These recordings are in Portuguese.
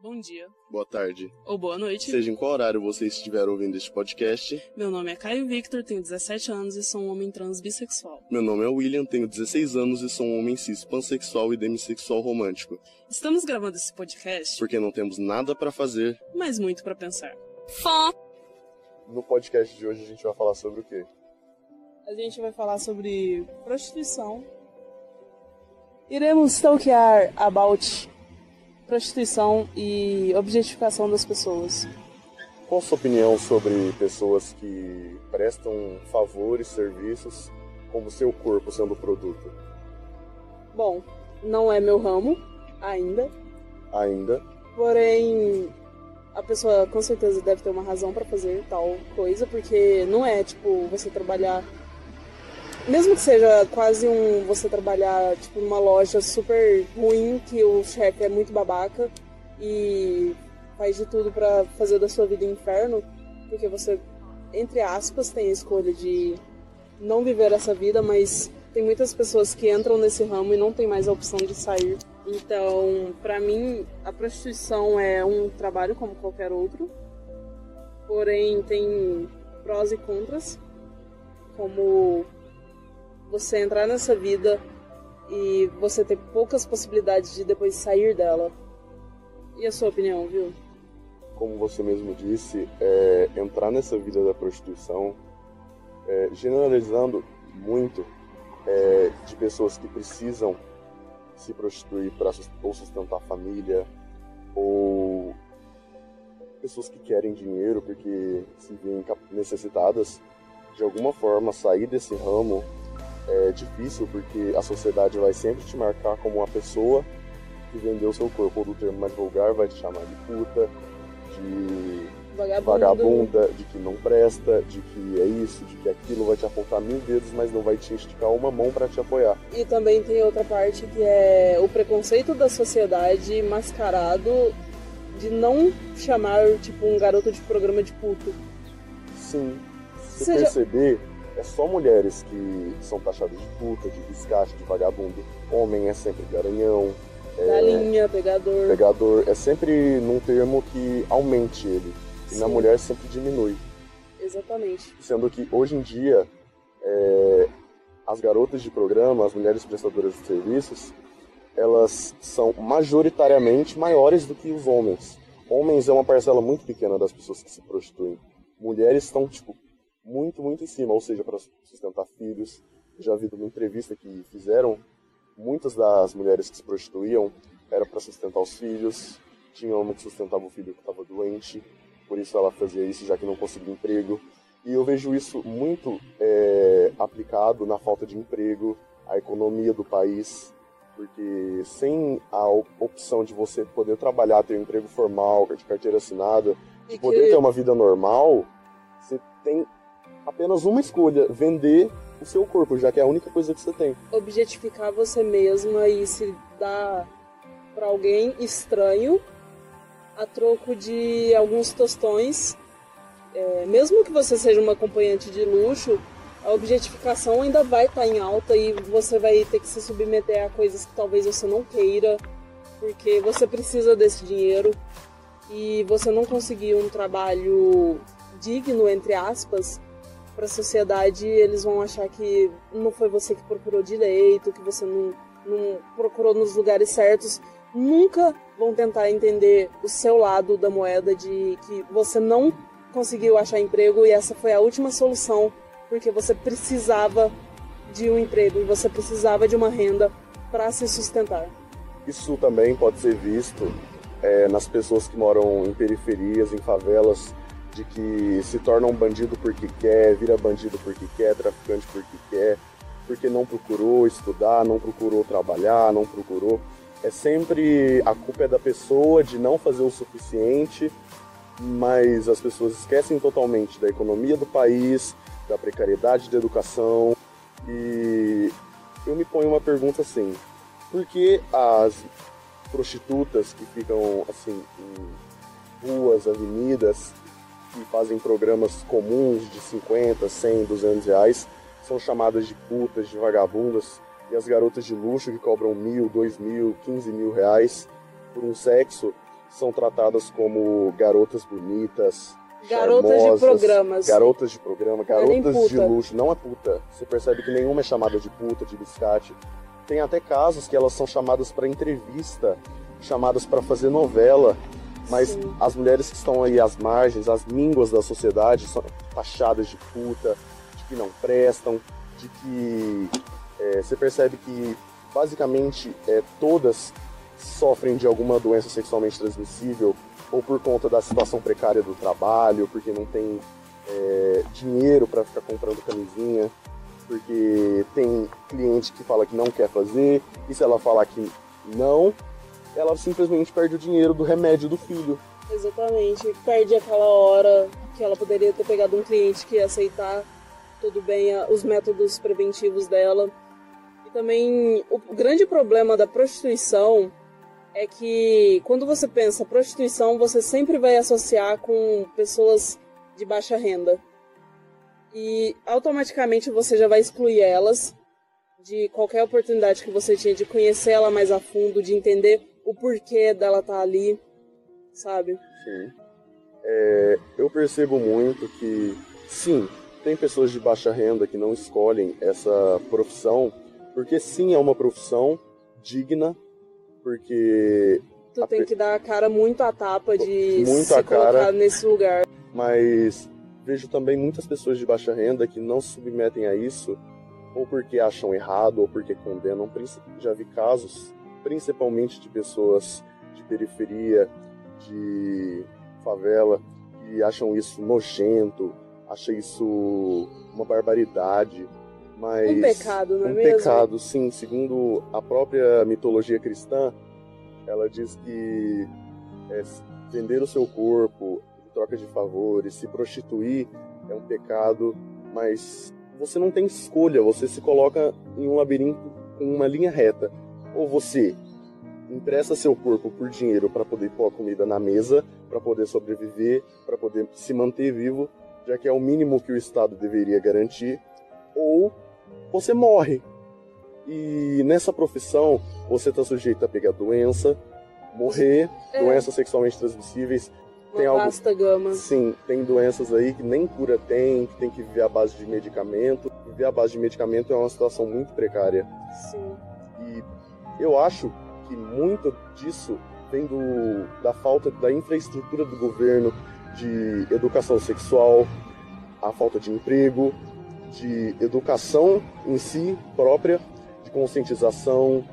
Bom dia. Boa tarde. Ou boa noite. Seja em qual horário você estiver ouvindo este podcast. Meu nome é Caio Victor, tenho 17 anos e sou um homem trans bissexual. Meu nome é William, tenho 16 anos e sou um homem cis pansexual e demissexual romântico. Estamos gravando esse podcast Porque não temos nada para fazer. mas muito pra pensar. No podcast de hoje a gente vai falar sobre o quê? A gente vai falar sobre prostituição. Iremos stalkear about prostituição e objetificação das pessoas. Qual a sua opinião sobre pessoas que prestam favores, serviços, como seu corpo sendo produto? Bom, não é meu ramo ainda, Ainda. porém a pessoa com certeza deve ter uma razão pra fazer tal coisa, porque não é tipo você trabalhar mesmo que seja quase um você trabalhar tipo numa loja super ruim que o chefe é muito babaca e faz de tudo pra fazer da sua vida inferno, porque você entre aspas tem a escolha de não viver essa vida, mas tem muitas pessoas que entram nesse ramo e não tem mais a opção de sair. Então, pra mim, a prostituição é um trabalho como qualquer outro, porém tem prós e contras, como você entrar nessa vida e você ter poucas possibilidades de depois sair dela. E a sua opinião, viu? Como você mesmo disse, é, entrar nessa vida da prostituição, é, generalizando muito, é, de pessoas que precisam se prostituir para sustentar a família, ou pessoas que querem dinheiro porque se veem necessitadas, de alguma forma sair desse ramo é difícil porque a sociedade vai sempre te marcar como uma pessoa que vendeu seu corpo, ou do termo mais vulgar vai te chamar de puta, de Vagabundo. vagabunda, de que não presta, de que é isso, de que aquilo, vai te apontar mil dedos, mas não vai te esticar uma mão para te apoiar. E também tem outra parte que é o preconceito da sociedade mascarado de não chamar, tipo, um garoto de programa de puto. Sim, se perceber, é só mulheres que são taxadas de puta, de biscate, de vagabundo. Homem é sempre garanhão, é, Galinha, pegador. pegador, é sempre num termo que aumente ele. E na Sim. mulher sempre diminui. Exatamente. Sendo que hoje em dia, é, as garotas de programa, as mulheres prestadoras de serviços, elas são majoritariamente maiores do que os homens. Homens é uma parcela muito pequena das pessoas que se prostituem. Mulheres estão, tipo, muito, muito em cima, ou seja, para sustentar filhos. Já vi numa entrevista que fizeram, muitas das mulheres que se prostituíam era para sustentar os filhos. Tinha uma que sustentava o filho que estava doente, por isso ela fazia isso já que não conseguia emprego. E eu vejo isso muito é, aplicado na falta de emprego, a economia do país, porque sem a op- opção de você poder trabalhar, ter um emprego formal, de carteira assinada, de poder ter uma vida normal, você tem apenas uma escolha: vender o seu corpo, já que é a única coisa que você tem. objetificar você mesma e se dar pra alguém estranho a troco de alguns tostões. É, mesmo que você seja uma acompanhante de luxo, a objetificação ainda vai estar em alta e você vai ter que se submeter a coisas que talvez você não queira, porque você precisa desse dinheiro e você não conseguir um trabalho digno, entre aspas, para a sociedade, eles vão achar que não foi você que procurou direito, que você não, não procurou nos lugares certos. Nunca vão tentar entender o seu lado da moeda de que você não conseguiu achar emprego e essa foi a última solução porque você precisava de um emprego e você precisava de uma renda para se sustentar. Isso também pode ser visto é, nas pessoas que moram em periferias, em favelas, de que se tornam bandido porque quer, vira bandido porque quer, traficante porque quer, porque não procurou estudar, não procurou trabalhar, não procurou. É sempre a culpa é da pessoa de não fazer o suficiente, mas as pessoas esquecem totalmente da economia do país, da precariedade da educação. E eu me ponho uma pergunta assim: por que as prostitutas que ficam assim em ruas, avenidas, que fazem programas comuns de 50, 100, 200 reais, são chamadas de putas, de vagabundas, e as garotas de luxo que cobram mil, dois mil, quinze mil reais por um sexo, são tratadas como garotas bonitas, Garotas de programas. Garotas de programa, é garotas de puta. luxo. Não é puta. Você percebe que nenhuma é chamada de puta, de biscate. Tem até casos que elas são chamadas para entrevista, chamadas para fazer novela. Mas Sim. as mulheres que estão aí às margens, as mínguas da sociedade, são taxadas de puta, de que não prestam, de que é, você percebe que basicamente é, todas sofrem de alguma doença sexualmente transmissível ou por conta da situação precária do trabalho, porque não tem é, dinheiro para ficar comprando camisinha, porque tem cliente que fala que não quer fazer, e se ela falar que não, ela simplesmente perde o dinheiro do remédio do filho. Exatamente. Perde aquela hora que ela poderia ter pegado um cliente que ia aceitar tudo bem os métodos preventivos dela. E também o grande problema da prostituição é que quando você pensa prostituição, você sempre vai associar com pessoas de baixa renda. E automaticamente você já vai excluir elas de qualquer oportunidade que você tinha de conhecer ela mais a fundo, de entender o porquê dela estar ali, sabe? Sim. É, eu percebo muito que, sim, tem pessoas de baixa renda que não escolhem essa profissão, porque sim, é uma profissão digna, porque Tu tem pe- que dar a cara muito à tapa de Muito se a cara. colocar nesse lugar. mas vejo também muitas pessoas de baixa renda que não se submetem a isso, ou porque acham errado, ou porque condenam. Já vi casos, principalmente de pessoas de periferia, de favela, que acham isso nojento, acham isso uma barbaridade. Mas Um pecado, não é um mesmo? pecado, sim. Segundo a própria mitologia cristã, ela diz que é, vender o seu corpo em troca de favores, se prostituir é um pecado, mas você não tem escolha, você se coloca em um labirinto com uma linha reta. Ou você empresta seu corpo por dinheiro para poder pôr a comida na mesa, para poder sobreviver, para poder se manter vivo, já que é o mínimo que o Estado deveria garantir, ou você morre. E nessa profissão, você está sujeito a pegar doença, morrer, É. doenças sexualmente transmissíveis. Uma tem algo- vasta gama. Sim, tem doenças aí que nem cura tem, que tem que viver à base de medicamento. Viver à base de medicamento é uma situação muito precária. Sim. E eu acho que muito disso vem do, da falta da infraestrutura do governo de educação sexual, a falta de emprego, de educação em si própria, de conscientização.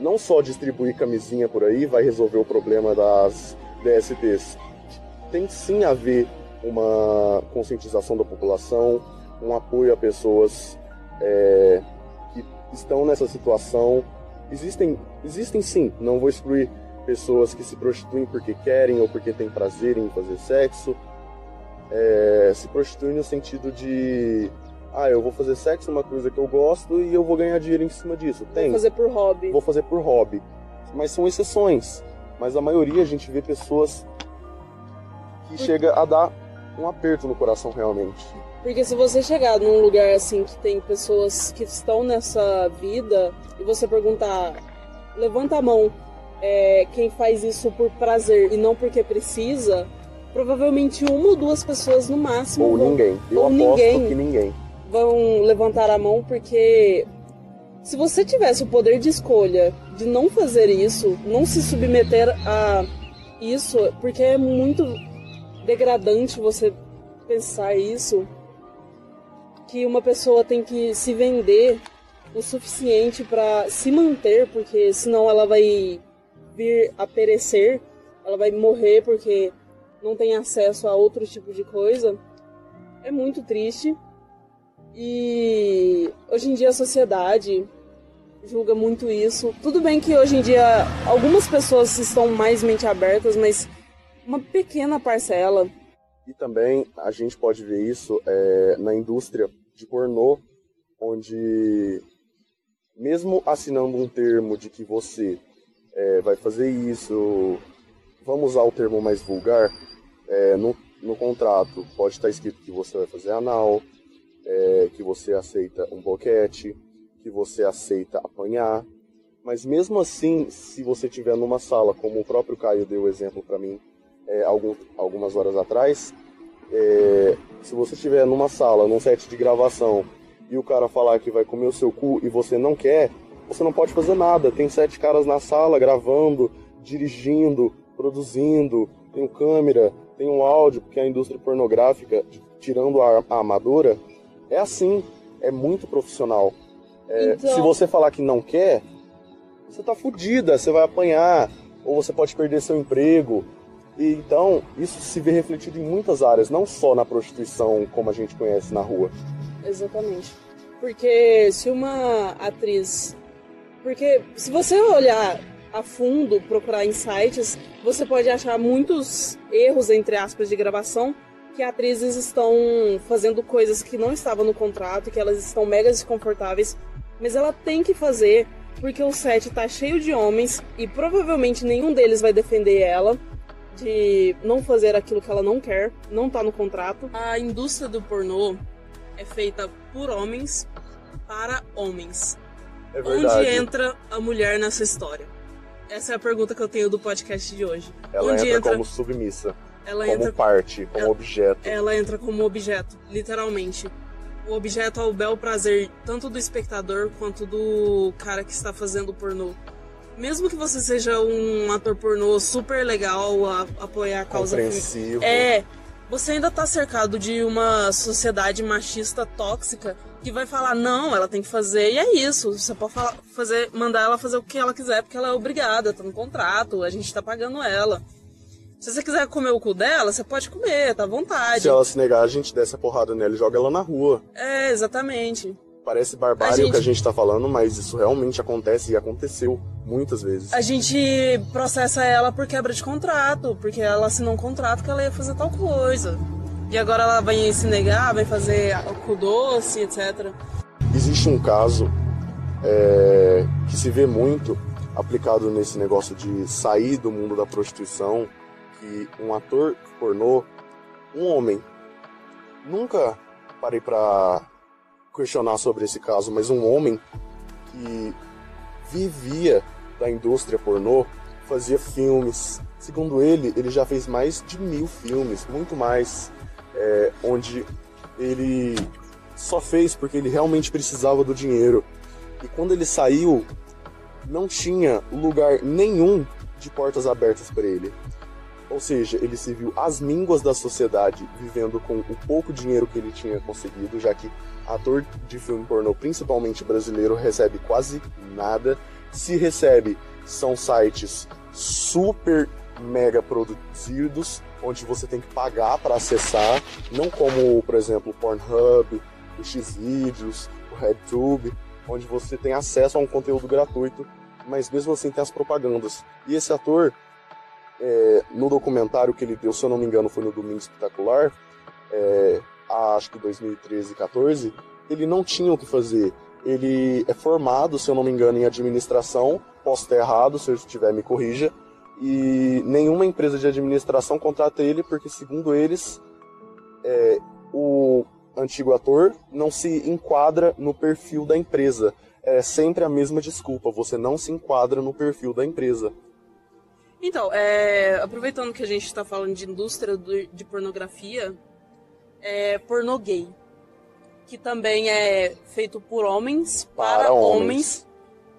Não só distribuir camisinha por aí vai resolver o problema das DSTs. Tem sim a ver uma conscientização da população, um apoio a pessoas é, que estão nessa situação. Existem, existem sim, não vou excluir pessoas que se prostituem porque querem ou porque têm prazer em fazer sexo. É, se prostituem no sentido de, ah, eu vou fazer sexo, uma coisa que eu gosto e eu vou ganhar dinheiro em cima disso. Tem, Vou fazer por hobby. vou fazer por hobby. Mas são exceções. Mas a maioria a gente vê pessoas que chega a dar um aperto no coração realmente. Porque se você chegar num lugar assim que tem pessoas que estão nessa vida e você perguntar, levanta a mão, é, quem faz isso por prazer e não porque precisa, provavelmente uma ou duas pessoas no máximo Ou vão, ninguém. Eu ou ninguém. que ninguém. vão levantar a mão porque se você tivesse o poder de escolha de não fazer isso, não se submeter a isso, porque é muito degradante você pensar isso, que uma pessoa tem que se vender o suficiente para se manter, porque senão ela vai vir a perecer, ela vai morrer porque não tem acesso a outro tipo de coisa. É muito triste. E hoje em dia a sociedade julga muito isso. Tudo bem que hoje em dia algumas pessoas estão mais mente abertas, mas uma pequena parcela. E também a gente pode ver isso é, na indústria de pornô, onde mesmo assinando um termo de que você é, vai fazer isso, vamos usar o termo mais vulgar, é, no, no contrato pode estar escrito que você vai fazer anal, é, que você aceita um boquete, que você aceita apanhar, Mas mesmo assim, se você tiver numa sala, como o próprio Caio deu exemplo para mim é, algum, algumas horas atrás, é, se você estiver numa sala, num set de gravação, e o cara falar que vai comer o seu cu e você não quer, você não pode fazer nada. Tem sete caras na sala gravando, dirigindo, produzindo, tem câmera, tem um áudio, porque a indústria pornográfica, tirando a, a amadora, é assim, é muito profissional. É, então... Se você falar que não quer, você tá fudida, você vai apanhar, ou você pode perder seu emprego. E, então, isso se vê refletido em muitas áreas, não só na prostituição como a gente conhece na rua. Exatamente. Porque se uma atriz. Porque se você olhar a fundo, procurar em sites, você pode achar muitos erros, entre aspas, de gravação, que atrizes estão fazendo coisas que não estavam no contrato, que elas estão mega desconfortáveis, mas ela tem que fazer porque o set tá cheio de homens e provavelmente nenhum deles vai defender ela de não fazer aquilo que ela não quer, não tá no contrato. A indústria do pornô é feita por homens para homens. É verdade. Onde entra a mulher nessa história? Essa é a pergunta que eu tenho do podcast de hoje. Ela Onde entra, entra como submissa. Ela como entra parte, como ela, objeto. Ela entra como objeto, literalmente. O objeto é o bel prazer tanto do espectador quanto do cara que está fazendo o pornô. Mesmo que você seja um ator pornô super legal, a, apoiar a causa Compreensivo. É, você ainda está cercado de uma sociedade machista tóxica que vai falar, não, ela tem que fazer, e é isso. Você pode falar, fazer, mandar ela fazer o que ela quiser, porque ela é obrigada, tá no contrato, a gente tá pagando ela. Se você quiser comer o cu dela, você pode comer, tá à vontade. Se ela se negar, a gente desce a porrada nela e joga ela na rua. É, exatamente. Parece barbárie gente... o que a gente tá falando, mas isso realmente acontece e aconteceu muitas vezes. A gente processa ela por quebra de contrato, porque ela assinou um contrato que ela ia fazer tal coisa. E agora ela vai se negar, vai fazer o doce, etc. Existe um caso é, que se vê muito aplicado nesse negócio de sair do mundo da prostituição, que um ator pornô, um homem, nunca parei para questionar sobre esse caso, mas um homem que vivia da indústria pornô, fazia filmes. Segundo ele, ele já fez mais de mil filmes, muito mais é, onde ele só fez porque ele realmente precisava do dinheiro. E quando ele saiu, não tinha lugar nenhum de portas abertas para ele. Ou seja, ele se viu às mínguas da sociedade, vivendo com o pouco dinheiro que ele tinha conseguido, já que ator de filme pornô, principalmente brasileiro, recebe quase nada. Se recebe, são sites super mega produzidos, onde você tem que pagar para acessar, não como, por exemplo, o Pornhub, o Xvideos, o RedTube, onde você tem acesso a um conteúdo gratuito, mas mesmo assim tem as propagandas. E esse ator, é, no documentário que ele deu, se eu não me engano, foi no Domingo Espetacular, é, acho que 2013, 14, ele não tinha o que fazer. Ele é formado, se eu não me engano, em administração, posso estar errado, se eu estiver me corrija, e nenhuma empresa de administração contrata ele porque, segundo eles, é, o antigo ator não se enquadra no perfil da empresa. É sempre a mesma desculpa, você não se enquadra no perfil da empresa. Então, é, aproveitando que a gente está falando de indústria de pornografia, é pornô gay, que também é feito por homens para, para homens. homens.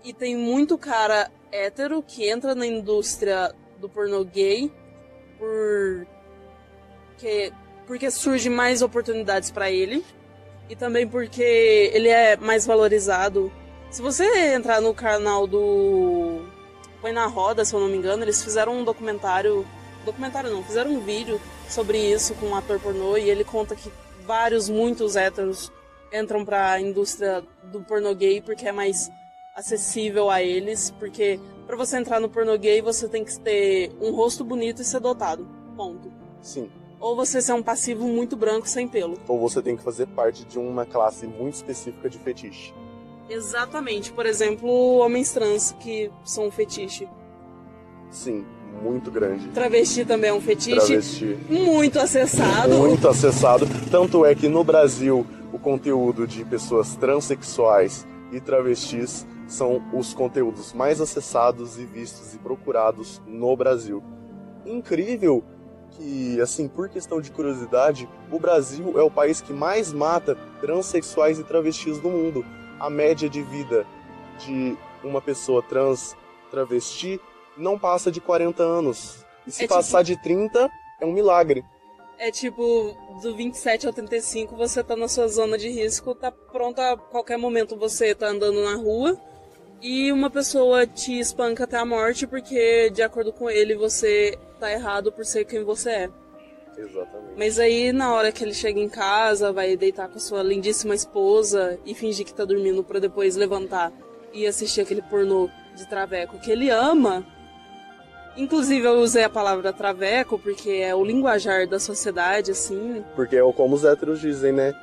E tem muito cara hétero que entra na indústria do pornô gay por que porque surge mais oportunidades para ele e também porque ele é mais valorizado. Se você entrar no canal do Põe na Roda, se eu não me engano, eles fizeram um documentário, documentário não, fizeram um vídeo sobre isso com um ator pornô e ele conta que vários, muitos héteros entram para a indústria do pornô gay porque é mais acessível a eles, porque para você entrar no pornô gay você tem que ter um rosto bonito e ser dotado. Ponto. Sim. Ou você ser um passivo muito branco sem pelo. Ou você tem que fazer parte de uma classe muito específica de fetiche. Exatamente. Por exemplo, homens trans que são um fetiche. Sim, muito grande. Travesti também é um fetiche. Travesti. Muito acessado. Muito acessado. Tanto é que no Brasil o conteúdo de pessoas transexuais e travestis são os conteúdos mais acessados e vistos e procurados no Brasil. Incrível que, assim, por questão de curiosidade, o Brasil é o país que mais mata transexuais e travestis do mundo. A média de vida de uma pessoa trans travesti não passa de 40 anos. E se é passar tipo... de 30, é um milagre. É tipo, do 27 ao 35 você tá na sua zona de risco, tá pronto a qualquer momento você tá andando na rua e uma pessoa te espanca até a morte porque, de acordo com ele, você tá errado por ser quem você é. Exatamente. Mas aí, na hora que ele chega em casa, vai deitar com a sua lindíssima esposa e fingir que tá dormindo para depois levantar e assistir aquele pornô de traveco que ele ama, Inclusive eu usei a palavra traveco porque é o linguajar da sociedade, assim. Porque é como os héteros dizem, né?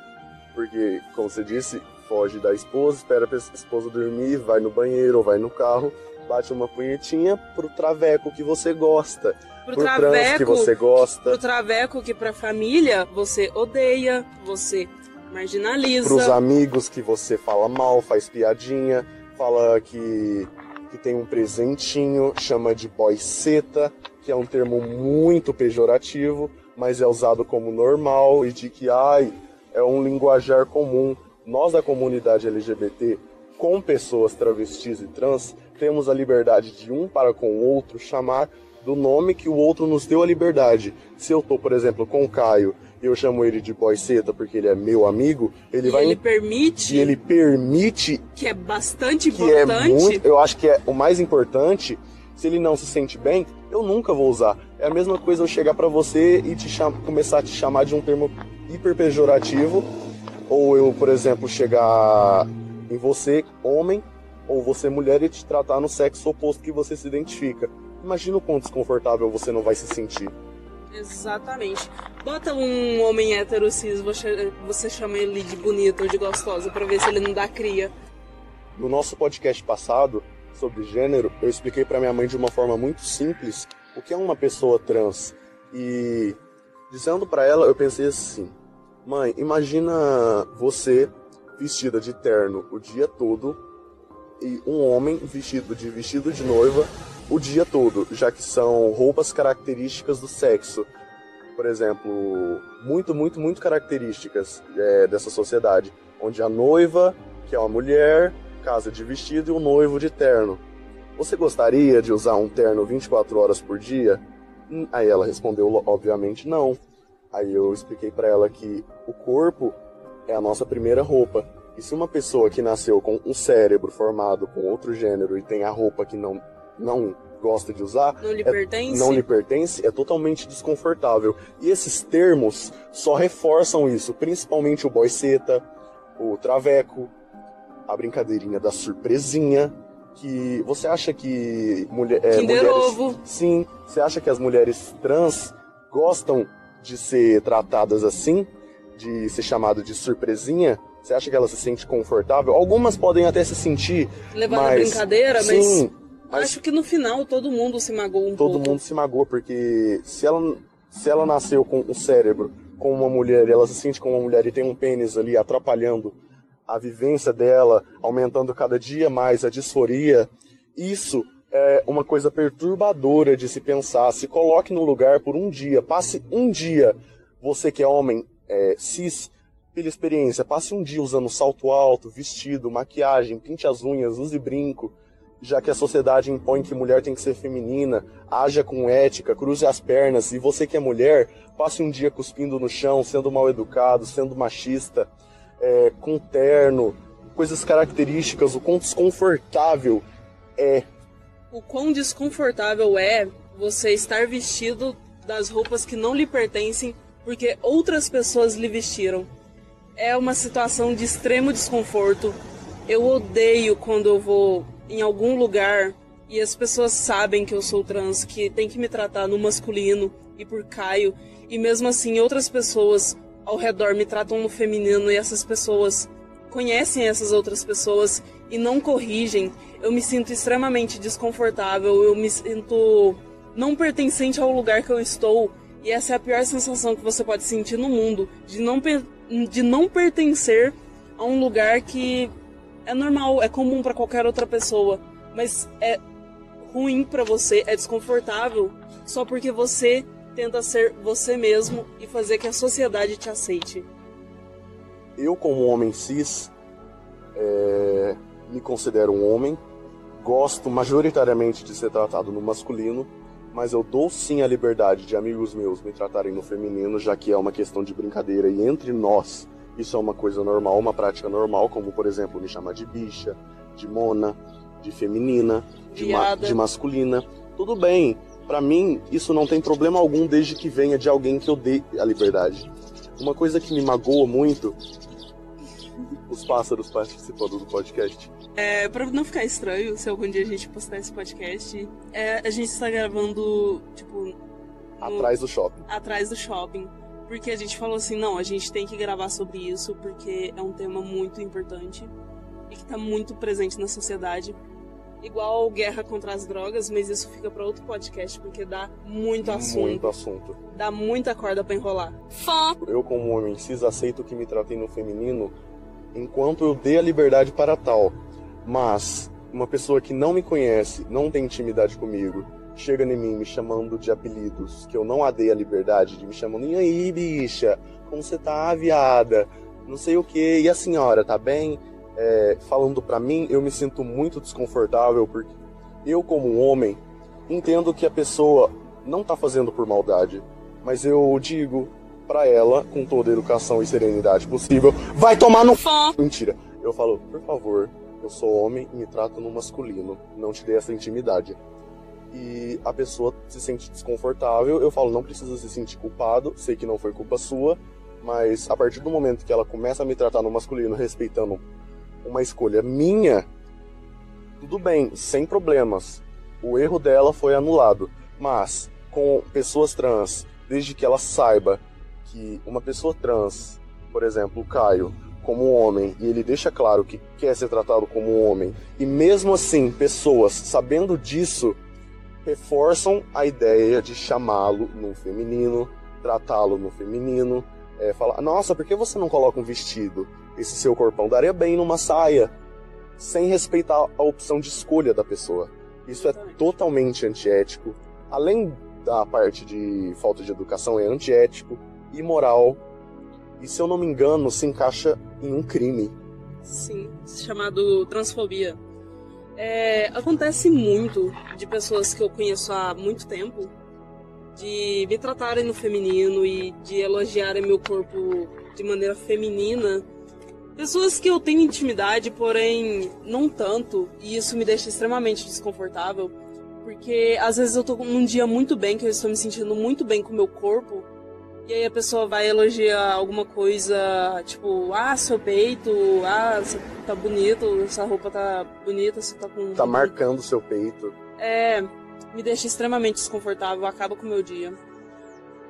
Porque, como você disse, foge da esposa, espera a esposa dormir, vai no banheiro ou vai no carro, bate uma punhetinha pro traveco que você gosta. Pro, pro traveco trans que você gosta. Pro traveco que pra família você odeia, você marginaliza. Pros amigos que você fala mal, faz piadinha, fala que que tem um presentinho, chama de boiceta, que é um termo muito pejorativo, mas é usado como normal e de que ai, é um linguajar comum. Nós da comunidade LGBT, com pessoas travestis e trans, temos a liberdade de um para com o outro chamar do nome que o outro nos deu a liberdade. Se eu tô, por exemplo, com o Caio eu chamo ele de boiceta porque ele é meu amigo, ele e vai. Ele permite. E ele permite. Que é bastante que é importante. É muito, eu acho que é o mais importante. Se ele não se sente bem, eu nunca vou usar. É a mesma coisa eu chegar para você e te cham... começar a te chamar de um termo hiper pejorativo. Ou eu, por exemplo, chegar em você, homem, ou você, mulher, e te tratar no sexo oposto que você se identifica. Imagina o quão desconfortável você não vai se sentir. Exatamente. Bota um homem hétero cis, você, você chama ele de bonito ou de gostosa para ver se ele não dá cria. No nosso podcast passado sobre gênero, eu expliquei para minha mãe de uma forma muito simples o que é uma pessoa trans. E dizendo para ela, eu pensei assim: "Mãe, imagina você vestida de terno o dia todo um homem vestido de vestido de noiva o dia todo, já que são roupas características do sexo. Por exemplo, muito, muito, muito características é, dessa sociedade, onde a noiva, que é uma mulher, casa de vestido e o noivo de terno. Você gostaria de usar um terno 24 horas por dia? Hum, aí ela respondeu, obviamente, não. Aí eu expliquei para ela que o corpo é a nossa primeira roupa. E se uma pessoa que nasceu com um cérebro formado com outro gênero e tem a roupa que não não gosta de usar, não lhe é, pertence, não lhe pertence, é totalmente desconfortável. E esses termos só reforçam isso, principalmente o boiceta, o traveco, a brincadeirinha da surpresinha, que você acha que mulher, é, mulheres, ovo. sim, você acha que as mulheres trans gostam de ser tratadas assim, de ser chamado de surpresinha? Você acha que ela se sente confortável? Algumas podem até se sentir. Levar mas, na brincadeira, sim, mas mas Acho que no final todo mundo se magoou um todo pouco. Todo mundo se magoou, porque se ela, se ela nasceu com um cérebro, com uma mulher, e ela se sente como uma mulher e tem um pênis ali atrapalhando a vivência dela, aumentando cada dia mais a disforia, isso é uma coisa perturbadora de se pensar. Se coloque no lugar por um dia, passe um dia, você que é homem é, cis, pela experiência, passe um dia usando salto alto, vestido, maquiagem, pinte as unhas, use brinco, já que a sociedade impõe que mulher tem que ser feminina, haja com ética, cruze as pernas, e você que é mulher, passe um dia cuspindo no chão, sendo mal educado, sendo machista, é, com terno, coisas características, o quão desconfortável é. O quão desconfortável é você estar vestido das roupas que não lhe pertencem porque outras pessoas lhe vestiram. É uma situação de extremo desconforto. Eu odeio quando eu vou em algum lugar e as pessoas sabem que eu sou trans, que tem que me tratar no masculino e por Caio, e mesmo assim outras pessoas ao redor me tratam no feminino e essas pessoas conhecem essas outras pessoas e não corrigem, eu me sinto extremamente desconfortável, eu me sinto não pertencente ao lugar que eu estou. E essa é a pior sensação que você pode sentir no mundo, de não, de não pertencer a um lugar que é normal, é comum para qualquer outra pessoa, mas é ruim para você, é desconfortável só porque você tenta ser você mesmo e fazer que a sociedade te aceite. Eu, como homem cis, é, me considero um homem, gosto majoritariamente de ser tratado no masculino, mas eu dou sim a liberdade de amigos meus me tratarem no feminino, já que é uma questão de brincadeira e entre nós isso é uma coisa normal, uma prática normal, como por exemplo me chamar de bicha, de mona, de feminina, de, ma de masculina. Tudo bem, para mim isso não tem problema algum desde que venha de alguém que eu dê a liberdade. Uma coisa que me magoa muito os pássaros participando do podcast. É, pra não ficar estranho, se algum dia a gente postar esse podcast, é, a gente está gravando, tipo. No... Atrás do shopping. Atrás do shopping. Porque a gente falou assim, não, a gente tem que gravar sobre isso, porque é um tema muito importante e que está muito presente na sociedade. Igual guerra contra as drogas, mas isso fica para outro podcast, porque dá muito assunto. Muito assunto. Dá muita corda para enrolar. Fã! Eu, como homem cis, aceito que me tratem no feminino enquanto eu dê a liberdade para tal. Mas uma pessoa que não me conhece, não tem intimidade comigo, chega em mim me chamando de apelidos que eu não a dei a liberdade de me chamando, e aí, bicha, como você tá, viada? Não sei o que, e a senhora, tá bem? É, falando para mim, eu me sinto muito desconfortável porque eu, como homem, entendo que a pessoa não tá fazendo por maldade, mas eu digo para ela, com toda a educação e serenidade possível, vai tomar no. Mentira. Eu falo, por favor, eu sou homem e me trato no masculino. Não te dei essa intimidade. E a pessoa se sente desconfortável. Eu falo, não precisa se sentir culpado. Sei que não foi culpa sua. Mas a partir do momento que ela começa a me tratar no masculino, respeitando uma escolha minha, tudo bem, sem problemas. O erro dela foi anulado. Mas com pessoas trans, desde que ela saiba que uma pessoa trans, por exemplo, o Caio, como um homem, e ele deixa claro que quer ser tratado como um homem, e mesmo assim, pessoas sabendo disso reforçam a ideia de chamá-lo no feminino, tratá-lo no feminino, é, falar: nossa, por que você não coloca um vestido? Esse seu corpão daria bem numa saia, sem respeitar a opção de escolha da pessoa. Isso é totalmente antiético. Além da parte de falta de educação, é antiético, imoral e, se eu não me engano, se encaixa em um crime. Sim, chamado transfobia. É, acontece muito de pessoas que eu conheço há muito tempo de me tratarem no feminino e de elogiarem meu corpo de maneira feminina. Pessoas que eu tenho intimidade, porém não tanto, e isso me deixa extremamente desconfortável, porque às vezes eu tô num dia muito bem, que eu estou me sentindo muito bem com meu corpo, e aí a pessoa vai elogiar alguma coisa, tipo, ah, seu peito, ah, você tá bonito, essa roupa tá bonita, você tá com. Tá marcando o seu peito. É, me deixa extremamente desconfortável, acaba com o meu dia.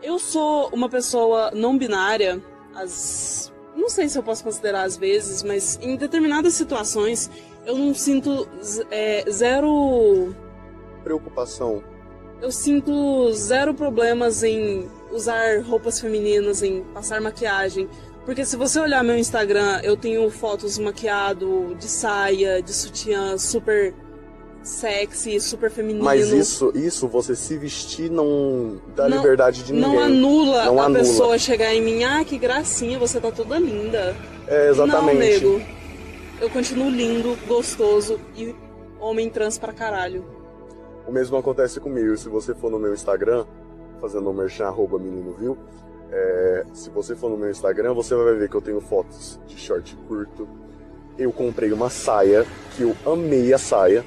Eu sou uma pessoa não binária, as. Não sei se eu posso considerar às vezes, mas em determinadas situações eu não sinto é, zero. Preocupação. Eu sinto zero problemas em usar roupas femininas, em passar maquiagem. Porque se você olhar meu Instagram, eu tenho fotos maquiado de saia, de sutiã super sexy, super feminino. Mas isso, isso você se vestir não dá não, liberdade de ninguém. Não anula não a anula. pessoa chegar em mim, ah, que gracinha, você tá toda linda. É, exatamente. Não, nego. Eu continuo lindo, gostoso e homem trans pra caralho. O mesmo acontece comigo. Se você for no meu Instagram, fazendo um merchan, arroba menino viu. É, se você for no meu Instagram, você vai ver que eu tenho fotos de short curto. Eu comprei uma saia, que eu amei a saia,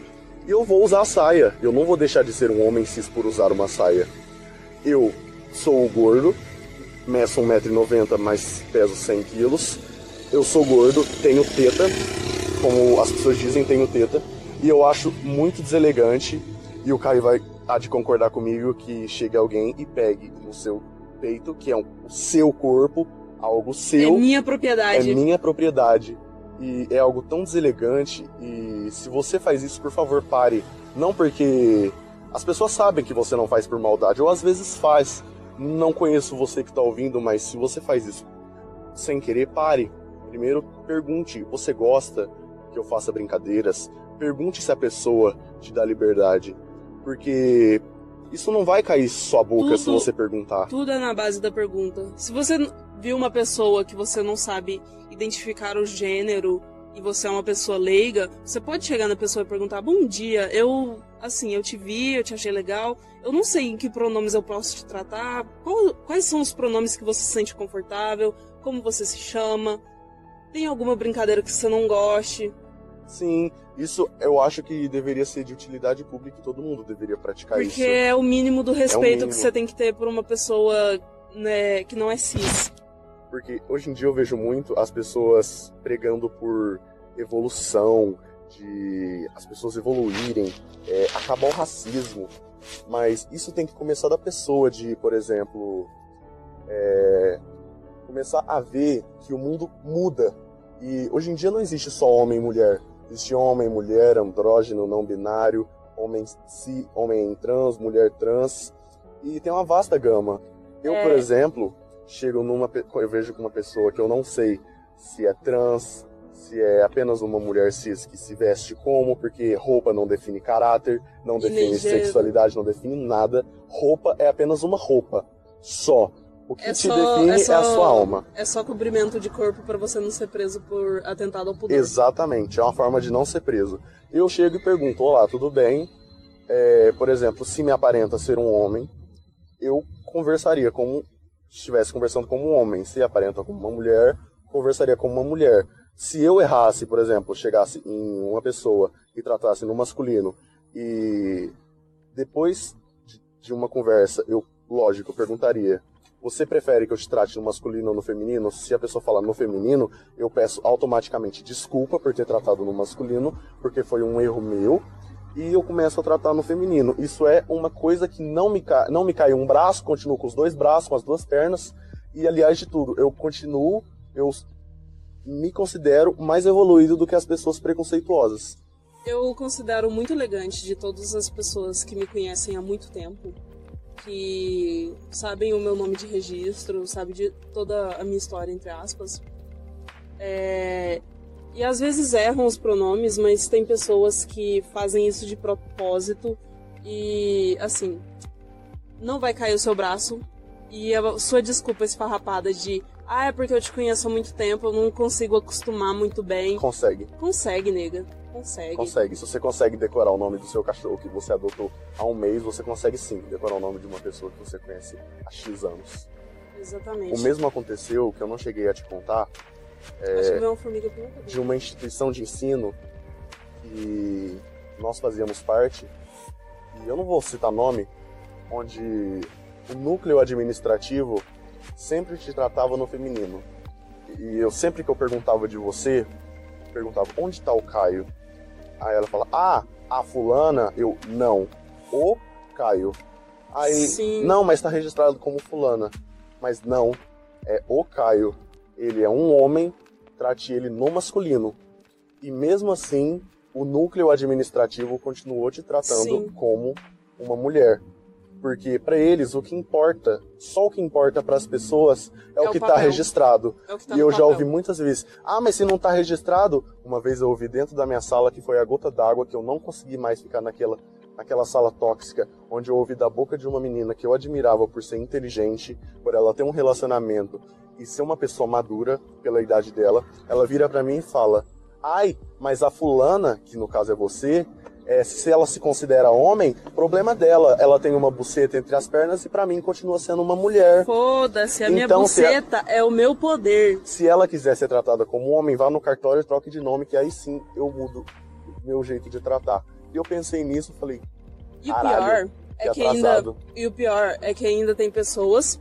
e eu vou usar a saia. Eu não vou deixar de ser um homem cis por usar uma saia. Eu sou gordo, meço 1,90m, mas peso 100 quilos. Eu sou gordo, tenho teta, como as pessoas dizem, tenho teta. E eu acho muito deselegante, e o Caio vai há de concordar comigo que chegue alguém e pegue no seu peito, que é um, o seu corpo, algo seu. É minha propriedade. É minha propriedade. E é algo tão deselegante. E se você faz isso, por favor, pare. Não porque as pessoas sabem que você não faz por maldade, ou às vezes faz. Não conheço você que está ouvindo, mas se você faz isso sem querer, pare. Primeiro, pergunte: você gosta? que eu faça brincadeiras, pergunte se a pessoa te dá liberdade. Porque isso não vai cair sua boca Tudo- se você perguntar. Tudo é na base da pergunta. Se você viu uma pessoa que você não sabe identificar o gênero e você é uma pessoa leiga, você pode chegar na pessoa e perguntar: Bom dia, eu, assim, eu te vi, eu te achei legal, eu não sei em que pronomes eu posso te tratar, qual- quais são os pronomes que você se sente confortável, como você se chama, tem alguma brincadeira que você não goste. Sim, isso eu acho que deveria ser de utilidade pública e todo mundo deveria praticar Porque isso. é o mínimo do respeito mínimo. que você tem que ter por uma pessoa né, que não é cis. Porque hoje em dia eu vejo muito as pessoas pregando por evolução, de as pessoas evoluírem, é, acabar o racismo. Mas isso tem que começar da pessoa, de, por exemplo, é, começar a ver que o mundo muda. E hoje em dia não existe só homem e mulher. Existe homem, mulher, andrógeno, não binário, homem cis, homem trans, mulher trans. E tem uma vasta gama. Eu, É. por exemplo, chego numa. Eu vejo com uma pessoa que eu não sei se é trans, se é apenas uma mulher cis que se veste como, porque roupa não define caráter, não define sexualidade, não define nada. Roupa é apenas uma roupa. Só. O que É te só- define é é, só- a sua alma. É só cobrimento de corpo pra você não ser preso por atentado ao pudor. Exatamente, é uma forma de não ser preso. Eu chego e pergunto: Olá, tudo bem? É, por exemplo, se me aparenta ser um homem, eu conversaria como se estivesse conversando como um homem. Se aparenta como uma mulher, conversaria como uma mulher. Se eu errasse, por exemplo, chegasse em uma pessoa e tratasse no masculino e depois de- de uma conversa, eu, lógico, perguntaria: Você prefere que eu te trate no masculino ou no feminino? Se a pessoa falar no feminino, eu peço automaticamente desculpa por ter tratado no masculino, porque foi um erro meu, e eu começo a tratar no feminino. Isso é uma coisa que não me, ca... não me cai um braço, continuo com os dois braços, com as duas pernas, e aliás de tudo, eu continuo, eu me considero mais evoluído do que as pessoas preconceituosas. Eu considero muito elegante de todas as pessoas que me conhecem há muito tempo, que sabem o meu nome de registro, sabem de toda a minha história, entre aspas. É, E às vezes erram os pronomes, mas tem pessoas que fazem isso de propósito e, assim, não vai cair o seu braço. E a sua desculpa esfarrapada de ah, é porque eu te conheço há muito tempo, eu não consigo acostumar muito bem. Consegue, Consegue, nega. Consegue. consegue. Se você consegue decorar o nome do seu cachorro que você adotou há um mês, você consegue sim decorar o nome de uma pessoa que você conhece há X anos. Exatamente. O mesmo aconteceu, que eu não cheguei a te contar, veio uma de uma instituição de ensino que nós fazíamos parte, e eu não vou citar nome, onde o núcleo administrativo sempre te tratava no feminino. E eu sempre que eu perguntava de você, perguntava onde está o Caio? Aí ela fala, ah, a fulana, eu não, o Caio. Aí, Sim. não, mas está registrado como fulana. Mas não, é o Caio. Ele é um homem, trate ele no masculino. E mesmo assim, o núcleo administrativo continuou te tratando Sim. como uma mulher. Porque para eles o que importa, só o que importa para as pessoas é, É o que está registrado. É que tá E eu já papel. ouvi muitas vezes: "Ah, mas se não está registrado?" Uma vez eu ouvi dentro da minha sala que foi a gota d'água que eu não consegui mais ficar naquela naquela sala tóxica, onde eu ouvi da boca de uma menina que eu admirava por ser inteligente, por ela ter um relacionamento e ser uma pessoa madura pela idade dela, ela vira pra mim e fala: "Ai, mas a fulana, que no caso é você, é, se ela se considera homem, problema dela. Ela tem uma buceta entre as pernas e pra mim continua sendo uma mulher. Foda-se, a minha Então, se a- buceta é o meu poder. Se ela quiser ser tratada como homem, vá no cartório e troque de nome, que aí sim eu mudo o meu jeito de tratar. E eu pensei nisso falei, E o pior é que que ainda e o pior é que ainda tem pessoas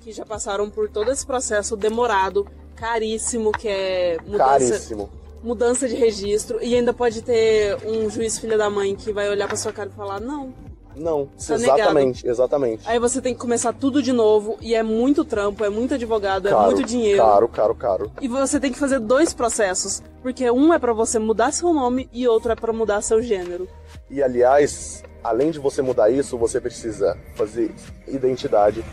que já passaram por todo esse processo demorado, caríssimo, que é mudança, caríssimo. Mudança de registro e ainda pode ter um juiz filha da mãe que vai olhar pra sua cara e falar não. Não, Tá exatamente, exatamente. Aí você tem que começar tudo de novo e é muito trampo, é muito advogado, é muito dinheiro. Caro, caro, caro. E você tem que fazer dois processos, porque um é pra você mudar seu nome e outro é pra mudar seu gênero. E aliás, além de você mudar isso, você precisa fazer identidade,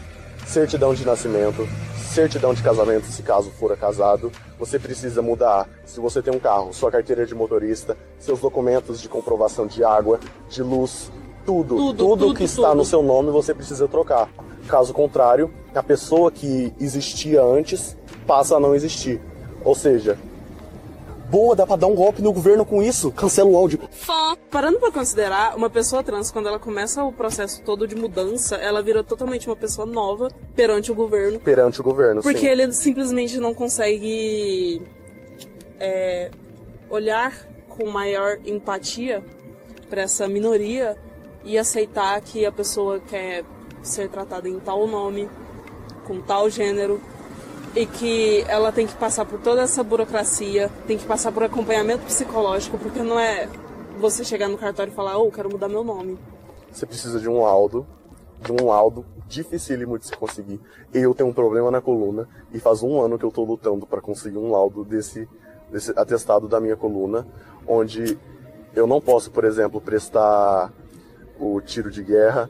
certidão de nascimento, certidão de casamento, se caso for casado. Você precisa mudar, se você tem um carro, sua carteira de motorista, seus documentos de comprovação de água, de luz, tudo, tudo, tudo, tudo que está tudo. no seu nome você precisa trocar. Caso contrário, a pessoa que existia antes passa a não existir. Ou seja, boa, dá pra dar um golpe no governo com isso. Cancela o áudio. Parando pra considerar, uma pessoa trans, quando ela começa o processo todo de mudança, ela vira totalmente uma pessoa nova perante o governo. Perante o governo, Porque sim. ele simplesmente não consegue é, olhar com maior empatia para essa minoria e aceitar que a pessoa quer ser tratada em tal nome, com tal gênero, e que ela tem que passar por toda essa burocracia, tem que passar por acompanhamento psicológico, porque não é você chegar no cartório e falar, oh, quero mudar meu nome. Você precisa de um laudo, de um laudo dificílimo de se conseguir. Eu tenho um problema na coluna e faz um ano que eu estou lutando para conseguir um laudo desse, desse atestado da minha coluna, onde eu não posso, por exemplo, prestar o tiro de guerra,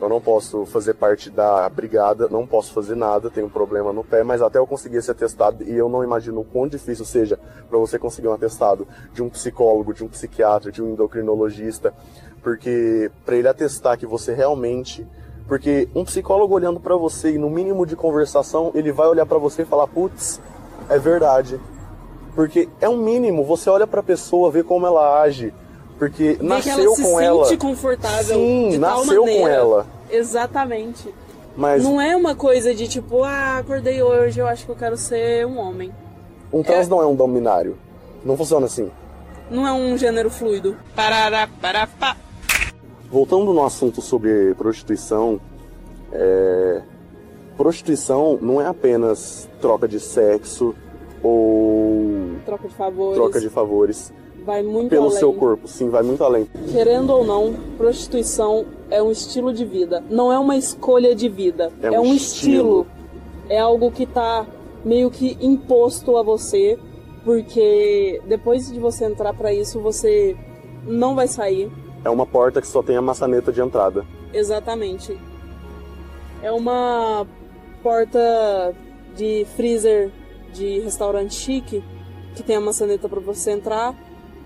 eu não posso fazer parte da brigada, não posso fazer nada, tenho um problema no pé, mas até eu conseguir esse atestado, e eu não imagino o quão difícil seja para você conseguir um atestado de um psicólogo, de um psiquiatra, de um endocrinologista, porque para ele atestar que você realmente. Porque um psicólogo olhando para você e no mínimo de conversação, ele vai olhar para você e falar: putz, é verdade. Porque é um mínimo, você olha para a pessoa, vê como ela age, porque Vê nasceu que ela se com sente ela. confortável Sim, de tal nasceu maneira. com ela. Exatamente. Mas Não é uma coisa de tipo, ah, acordei hoje, eu acho que eu quero ser um homem. um trans não é um dominário. Não funciona assim. Não é um gênero fluido. Parará, pará, pá. Voltando no assunto sobre prostituição, é, prostituição não é apenas troca de sexo ou Troca de favores. troca de favores Vai muito pelo além. seu corpo. Sim, vai muito além. Querendo ou não, prostituição é um estilo de vida. Não é uma escolha de vida. É É, um um, estilo. estilo. É algo que tá meio que imposto a você, porque depois de você entrar pra isso, você não vai sair. É uma porta que só tem a maçaneta de entrada. Exatamente. É uma porta de freezer de restaurante chique que tem a maçaneta para você entrar.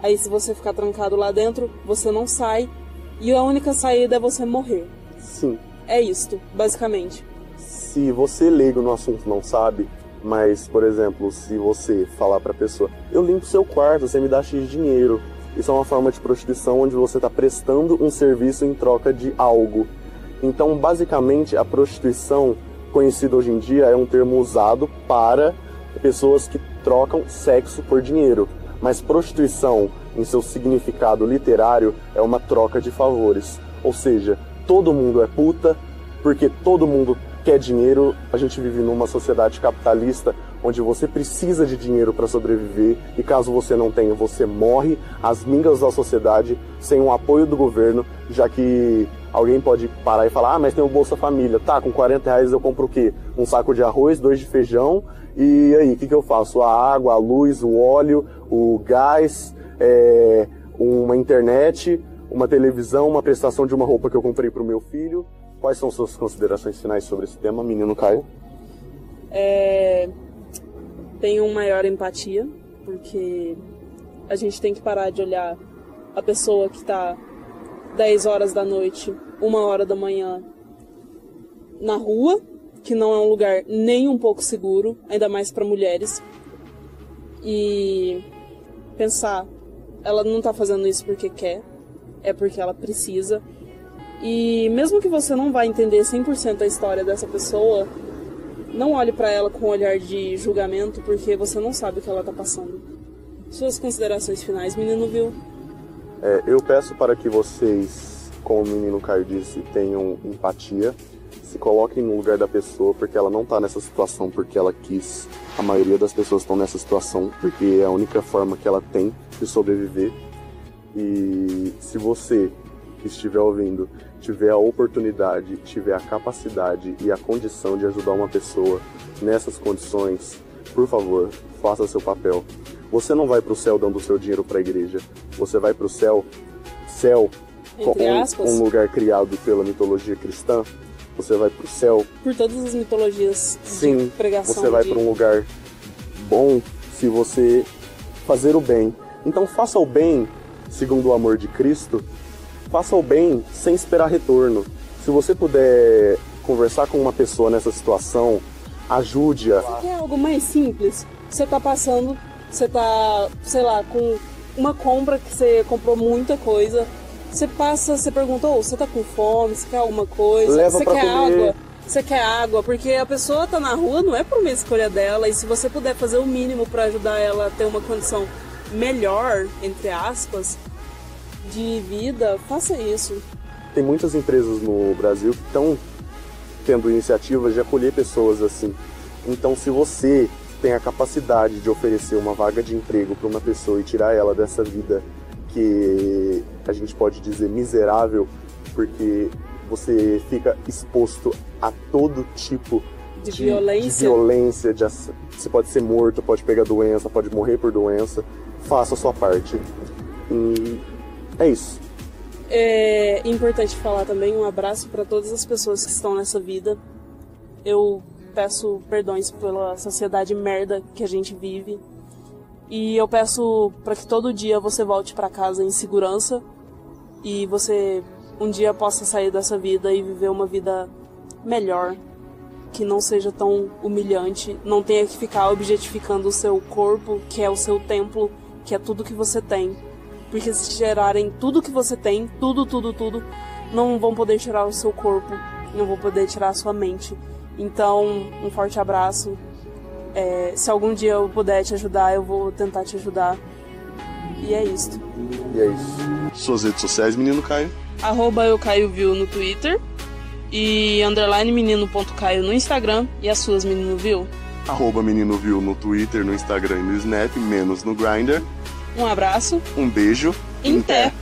Aí se você ficar trancado lá dentro, você não sai e a única saída é você morrer. Sim. É isto, basicamente. Se você leigo no assunto não sabe, mas por exemplo, se você falar pra pessoa, eu limpo seu quarto, você me dá X de dinheiro. Isso é uma forma de prostituição onde você está prestando um serviço em troca de algo. Então, basicamente, a prostituição, conhecida hoje em dia, é um termo usado para pessoas que trocam sexo por dinheiro. Mas prostituição, em seu significado literário, é uma troca de favores. Ou seja, todo mundo é puta, porque todo mundo quer dinheiro. A gente vive numa sociedade capitalista onde você precisa de dinheiro para sobreviver e caso você não tenha, você morre às mingas da sociedade sem o apoio do governo, já que alguém pode parar e falar: ah, mas tem o Bolsa Família. Tá, com 40 reais eu compro o quê? Um saco de arroz, dois de feijão e aí, o que, que eu faço? A água, a luz, o óleo, o gás, é, uma internet, uma televisão, uma prestação de uma roupa que eu comprei para o meu filho. Quais são suas considerações finais sobre esse tema, menino Caio? É... Tenho maior empatia, porque a gente tem que parar de olhar a pessoa que tá 10 horas da noite, uma hora da manhã na rua, que não é um lugar nem um pouco seguro, ainda mais para mulheres. E pensar, ela não tá fazendo isso porque quer, é porque ela precisa. E mesmo que você não vá entender 100% a história dessa pessoa, não olhe para ela com um olhar de julgamento, porque você não sabe o que ela tá passando. Suas considerações finais, menino viu? É, eu peço para que vocês, como o menino Caio disse, tenham empatia, se coloquem no lugar da pessoa, porque ela não está nessa situação porque ela quis. A maioria das pessoas estão nessa situação porque é a única forma que ela tem de sobreviver. E se você que estiver ouvindo tiver a oportunidade, tiver a capacidade e a condição de ajudar uma pessoa nessas condições, por favor, faça seu papel. Você não vai para o céu dando o seu dinheiro para a igreja. Você vai para o céu, céu, um- um lugar criado pela mitologia cristã, você vai pro céu. Por todas as mitologias Sim, de pregação. você vai de... para um lugar bom se você fazer o bem. Então faça o bem segundo o amor de Cristo, faça o bem sem esperar retorno. Se você puder conversar com uma pessoa nessa situação, ajude-a. Você quer algo mais simples? Você tá passando, você tá, sei lá, com uma compra que você comprou muita coisa. Você passa, você pergunta, oh, você tá com fome, você quer alguma coisa, Leva você quer comer. água, você quer água, porque a pessoa tá na rua, não é por uma escolha dela, e se você puder fazer o mínimo para ajudar ela a ter uma condição melhor, entre aspas, de vida, faça isso. Tem muitas empresas no Brasil que estão tendo iniciativas de acolher pessoas assim. Então, se você tem a capacidade de oferecer uma vaga de emprego para uma pessoa e tirar ela dessa vida que a gente pode dizer miserável, porque você fica exposto a todo tipo De de violência. de violência, de ass- você pode ser morto, pode pegar doença, pode morrer por doença. Faça a sua parte. E é isso. É importante falar também um abraço para todas as pessoas que estão nessa vida. Eu peço perdões pela sociedade merda que a gente vive. E eu peço para que todo dia você volte para casa em segurança e você um dia possa sair dessa vida e viver uma vida melhor, que não seja tão humilhante, não tenha que ficar objetificando o seu corpo, que é o seu templo, que é tudo que você tem. Porque se tirarem tudo que você tem, tudo, tudo, tudo, não vão poder tirar o seu corpo, não vão poder tirar a sua mente. Então, um forte abraço. É, se algum dia eu puder te ajudar, eu vou tentar te ajudar. E é isso. E é isso. Suas redes sociais, menino Caio? Arroba eu Caio Viu no Twitter e underline menino.caio no Instagram e as suas menino viu. Arroba menino viu no Twitter, no Instagram e no Snap, menos no Grindr. Um abraço, Um beijo. em pé.